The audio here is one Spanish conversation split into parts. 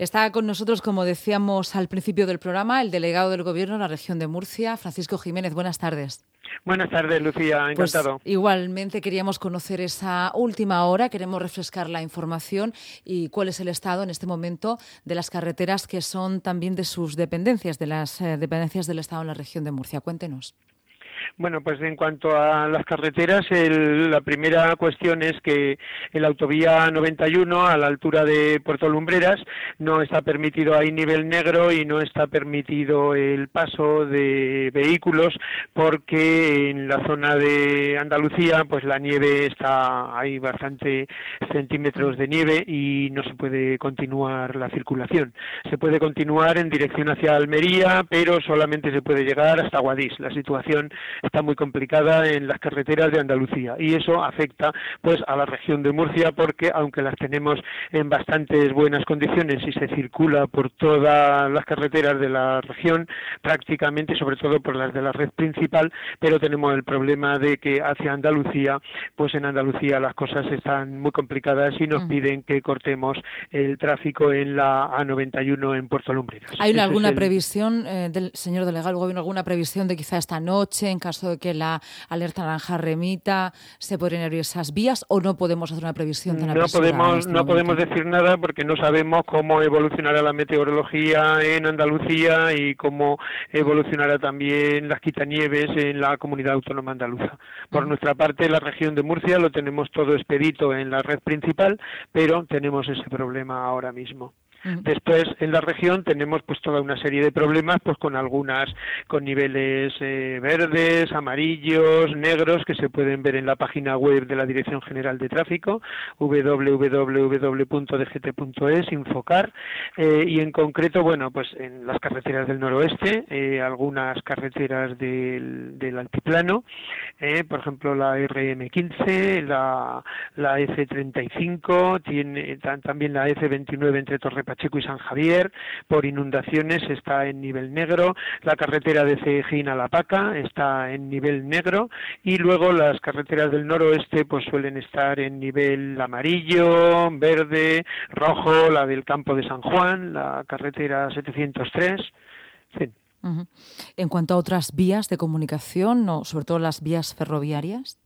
Está con nosotros, como decíamos al principio del programa, el delegado del Gobierno en la región de Murcia, Francisco Jiménez. Buenas tardes. Buenas tardes, Lucía. Pues encantado. igualmente queríamos conocer esa última hora, queremos refrescar la información y cuál es el estado en este momento de las carreteras que son también de sus dependencias, de las eh, dependencias del Estado en la región de Murcia. Cuéntenos. Bueno, pues en cuanto a las carreteras, la primera cuestión es que el autovía 91 a la altura de Puerto Lumbreras no está permitido ahí nivel negro y no está permitido el paso de vehículos porque en la zona de Andalucía pues la nieve está hay bastante centímetros de nieve y no se puede continuar la circulación. Se puede continuar en dirección hacia Almería, pero solamente se puede llegar hasta Guadix. La situación está muy complicada en las carreteras de Andalucía. Y eso afecta pues a la región de Murcia porque aunque las tenemos en bastantes buenas condiciones y se circula por todas las carreteras de la región prácticamente sobre todo por las de la red principal pero tenemos el problema de que hacia Andalucía pues en Andalucía las cosas están muy complicadas y nos piden que cortemos el tráfico en la A91 en Puerto Lumbreras. ¿Hay alguna previsión eh, del señor delegado del gobierno alguna previsión de quizá esta noche en caso de que la alerta naranja remita, se podrían abrir esas vías o no podemos hacer una previsión tan No podemos, este no podemos decir nada porque no sabemos cómo evolucionará la meteorología en Andalucía y cómo evolucionará también las quitanieves en la comunidad autónoma andaluza. Por nuestra parte, la región de Murcia lo tenemos todo expedito en la red principal, pero tenemos ese problema ahora mismo. Después, en la región tenemos pues toda una serie de problemas, pues con algunas, con niveles eh, verdes, amarillos, negros, que se pueden ver en la página web de la Dirección General de Tráfico, www.dgt.es, Infocar, eh, y en concreto, bueno, pues en las carreteras del noroeste, eh, algunas carreteras del, del altiplano, por ejemplo la RM15, la, la F35, tiene también la F29 entre Torre Pacheco y San Javier, por inundaciones está en nivel negro, la carretera de Cejín a La Paca está en nivel negro y luego las carreteras del noroeste pues suelen estar en nivel amarillo, verde, rojo, la del campo de San Juan, la carretera 703, en cuanto a otras vías de comunicación, no, sobre todo las vías ferroviarias.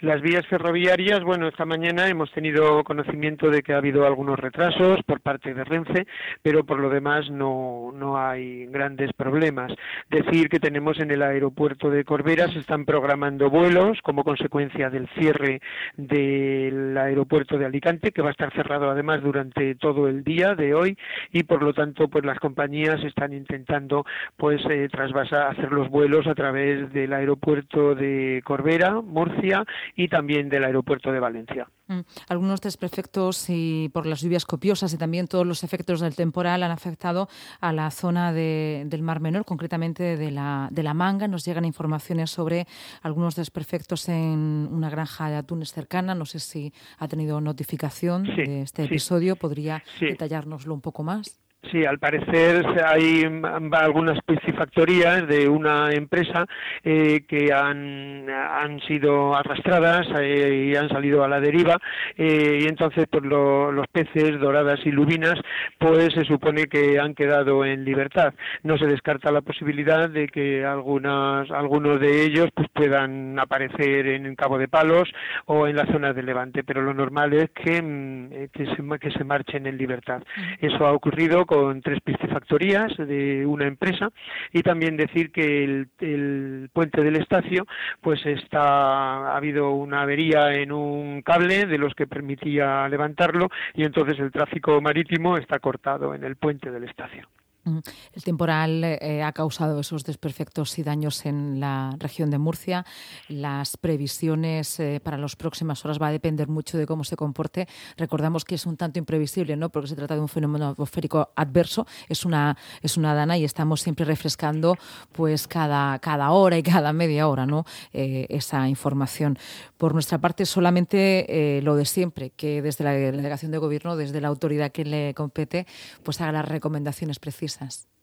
Las vías ferroviarias, bueno, esta mañana hemos tenido conocimiento de que ha habido algunos retrasos por parte de Renfe, pero por lo demás no, no hay grandes problemas. Decir que tenemos en el aeropuerto de Corbera, se están programando vuelos como consecuencia del cierre del aeropuerto de Alicante, que va a estar cerrado además durante todo el día de hoy y por lo tanto pues las compañías están intentando pues eh, trasvasar, hacer los vuelos a través del aeropuerto de Corbera, Murcia y también del aeropuerto de Valencia. Mm. Algunos desprefectos y por las lluvias copiosas y también todos los efectos del temporal han afectado a la zona del Mar Menor, concretamente de la, de la Manga. Nos llegan informaciones sobre algunos desprefectos en una granja de atunes cercana. No sé si ha tenido notificación de este episodio. ¿Podría detallárnoslo un poco más? Sí, al parecer hay algunas piscifactorías de una empresa eh, que han, han, sido arrastradas eh, y han salido a la deriva eh, y entonces pues los peces doradas y lubinas pues se supone que han quedado en libertad. No se descarta la posibilidad de que algunas, algunos de ellos pues puedan aparecer en Cabo de Palos o en la zona de Levante, pero lo normal es que, mm, que, se, que se marchen en libertad. Eso ha ocurrido con tres piscifactorías de una empresa y también decir que el, puente del estacio pues está ha habido una avería en un cable de los que permitía levantarlo y entonces el tráfico marítimo está cortado en el puente del estacio. El temporal eh, ha causado esos desperfectos y daños en la región de Murcia. Las previsiones eh, para las próximas horas va a depender mucho de cómo se comporte. Recordamos que es un tanto imprevisible, ¿no? Porque se trata de un fenómeno atmosférico adverso. Es una es una dana y estamos siempre refrescando, pues cada cada hora y cada media hora, ¿no? Eh, esa información. Por nuestra parte, solamente lo de siempre, que desde la delegación de gobierno, desde la autoridad que le compete, pues haga las recomendaciones precisas Gracias.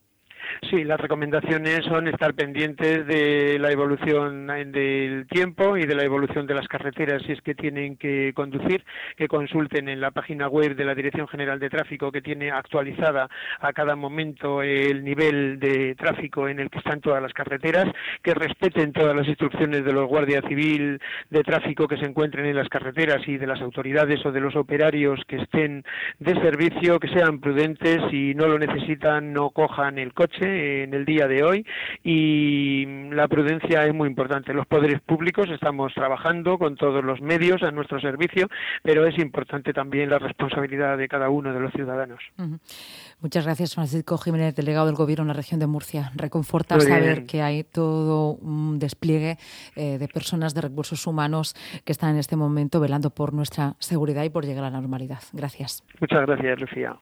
Sí, las recomendaciones son estar pendientes de la evolución del tiempo y de la evolución de las carreteras. Si es que tienen que conducir, que consulten en la página web de la Dirección General de Tráfico que tiene actualizada a cada momento el nivel de tráfico en el que están todas las carreteras, que respeten todas las instrucciones de los guardias civil de tráfico que se encuentren en las carreteras y de las autoridades o de los operarios que estén de servicio, que sean prudentes y no lo necesitan, no cojan el coche en el día de hoy y la prudencia es muy importante. Los poderes públicos estamos trabajando con todos los medios a nuestro servicio, pero es importante también la responsabilidad de cada uno de los ciudadanos. Muchas gracias, Francisco Jiménez, delegado del Gobierno en la región de Murcia. Reconforta saber que hay todo un despliegue eh, de personas de recursos humanos que están en este momento velando por nuestra seguridad y por llegar a la normalidad. Gracias. Muchas gracias, Lucía.